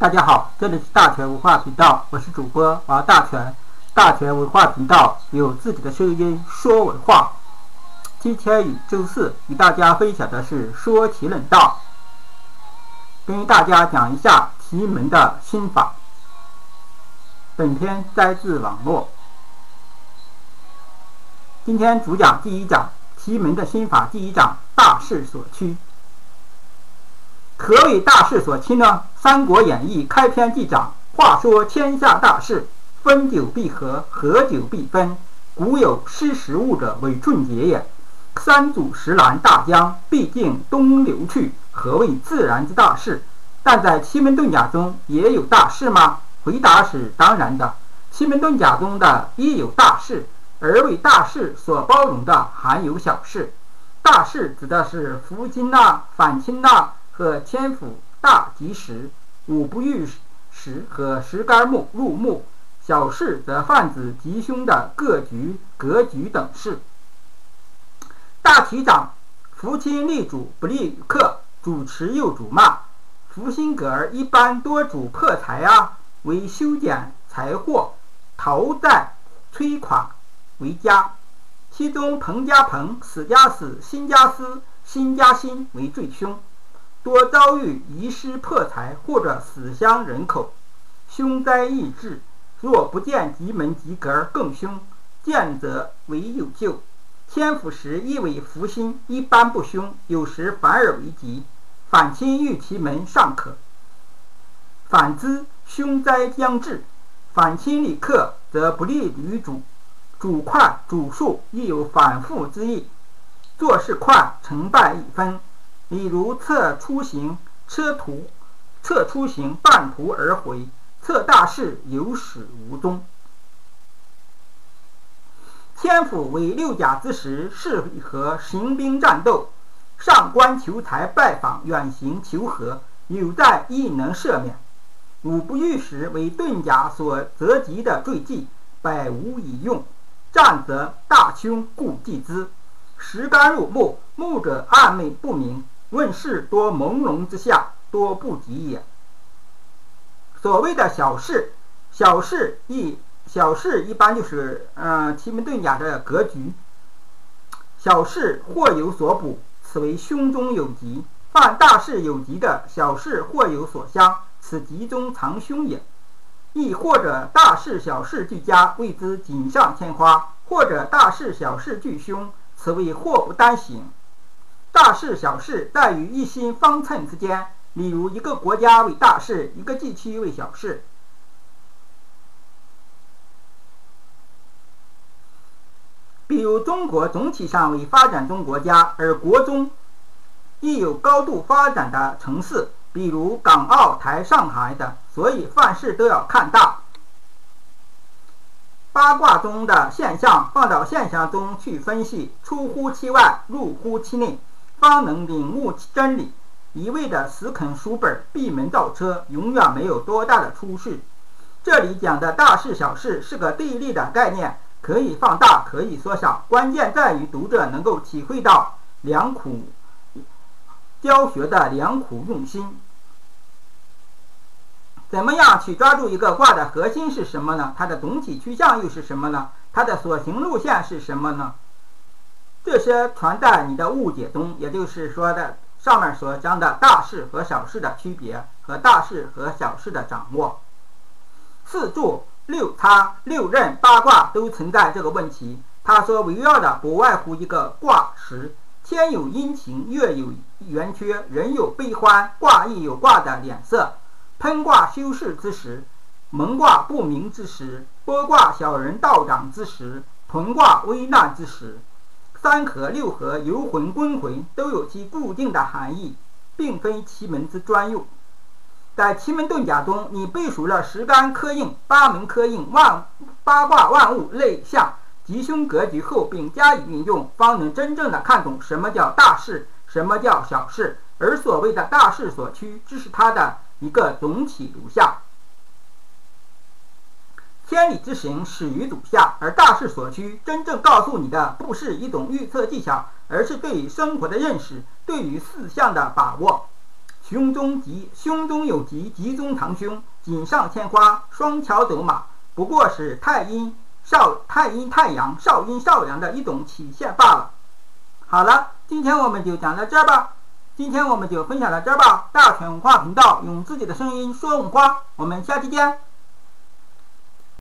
大家好，这里是大全文化频道，我是主播王大全。大全文化频道有自己的声音，说文化。今天与周四与大家分享的是说题论道，跟大家讲一下题门的心法。本篇摘自网络。今天主讲第一讲题门的心法，第一章大势所趋。何为大势所趋呢？《三国演义》开篇即讲：“话说天下大势，分久必合，合久必分。古有失时务者为俊杰也。三祖石兰大江，必定东流去。何谓自然之大势？但在奇门遁甲中也有大势吗？回答是当然的。奇门遁甲中的亦有大势，而为大势所包容的还有小势。大势指的是福金呐、反清呐。”和天府大吉时，五不遇时和石干木入木，小事则泛指吉凶的各局格局等事。大体长，福亲立主不利克，主持又主骂。福星格儿一般多主破财啊，为修剪财货、逃债、催垮为佳。其中彭加彭、死家死、辛加私、辛加辛为最凶。多遭遇遗失破财或者死伤人口，凶灾易至。若不见吉门吉格更凶，见则为有救。天府时亦为福星，一般不凶，有时反而为吉。反亲遇其门尚可，反之凶灾将至，反亲里克则不利于主。主快主速亦有反复之意，做事快，成败易分。比如测出行车途，测出行半途而回，测大事有始无终。天府为六甲之时，适合行兵战斗，上官求财，拜访远行求和，有在亦能赦免。五不遇时为遁甲所择吉的坠忌，百无以用。战则大凶，故忌之。时干入木，木者暗昧不明。问世多朦胧之下，多不及也。所谓的小事，小事一小事一般就是嗯奇门遁甲的格局。小事或有所补，此为胸中有吉；犯大事有吉的，小事或有所相，此吉中藏凶也。亦或者大事小事俱佳，谓之锦上添花；或者大事小事俱凶，此为祸不单行。大事小事在于一心方寸之间，例如一个国家为大事，一个地区为小事。比如中国总体上为发展中国家，而国中亦有高度发展的城市，比如港澳台、上海等，所以凡事都要看大。八卦中的现象放到现象中去分析，出乎其外，入乎其内。方能领悟真理，一味的死啃书本、闭门造车，永远没有多大的出息。这里讲的大事小事是个对立的概念，可以放大，可以缩小，关键在于读者能够体会到良苦教学的良苦用心。怎么样去抓住一个卦的核心是什么呢？它的总体趋向又是什么呢？它的所行路线是什么呢？这些传在你的误解中，也就是说的上面所讲的大事和小事的区别和大事和小事的掌握。四柱、六叉、六壬、八卦都存在这个问题。他说围绕的不外乎一个卦时，天有阴晴，月有圆缺，人有悲欢，卦亦有卦的脸色。喷卦修饰之时，蒙卦不明之时，剥卦小人道长之时，屯卦危难之时。三合、六合、游魂、归魂都有其固定的含义，并非奇门之专用。在奇门遁甲中，你背熟了十干科应、八门科应、万八卦万物类象、吉凶格局后，并加以运用，方能真正的看懂什么叫大事，什么叫小事。而所谓的大势所趋，只是它的一个总体图像。千里之行始于足下，而大势所趋，真正告诉你的不是一种预测技巧，而是对于生活的认识，对于四象的把握。胸中吉，胸中有吉，吉中堂凶，锦上添花，双桥走马，不过是太阴少太阴太阳，少阴少阳的一种体现罢了。好了，今天我们就讲到这儿吧。今天我们就分享到这儿吧。大犬文化频道用自己的声音说文化，我们下期见。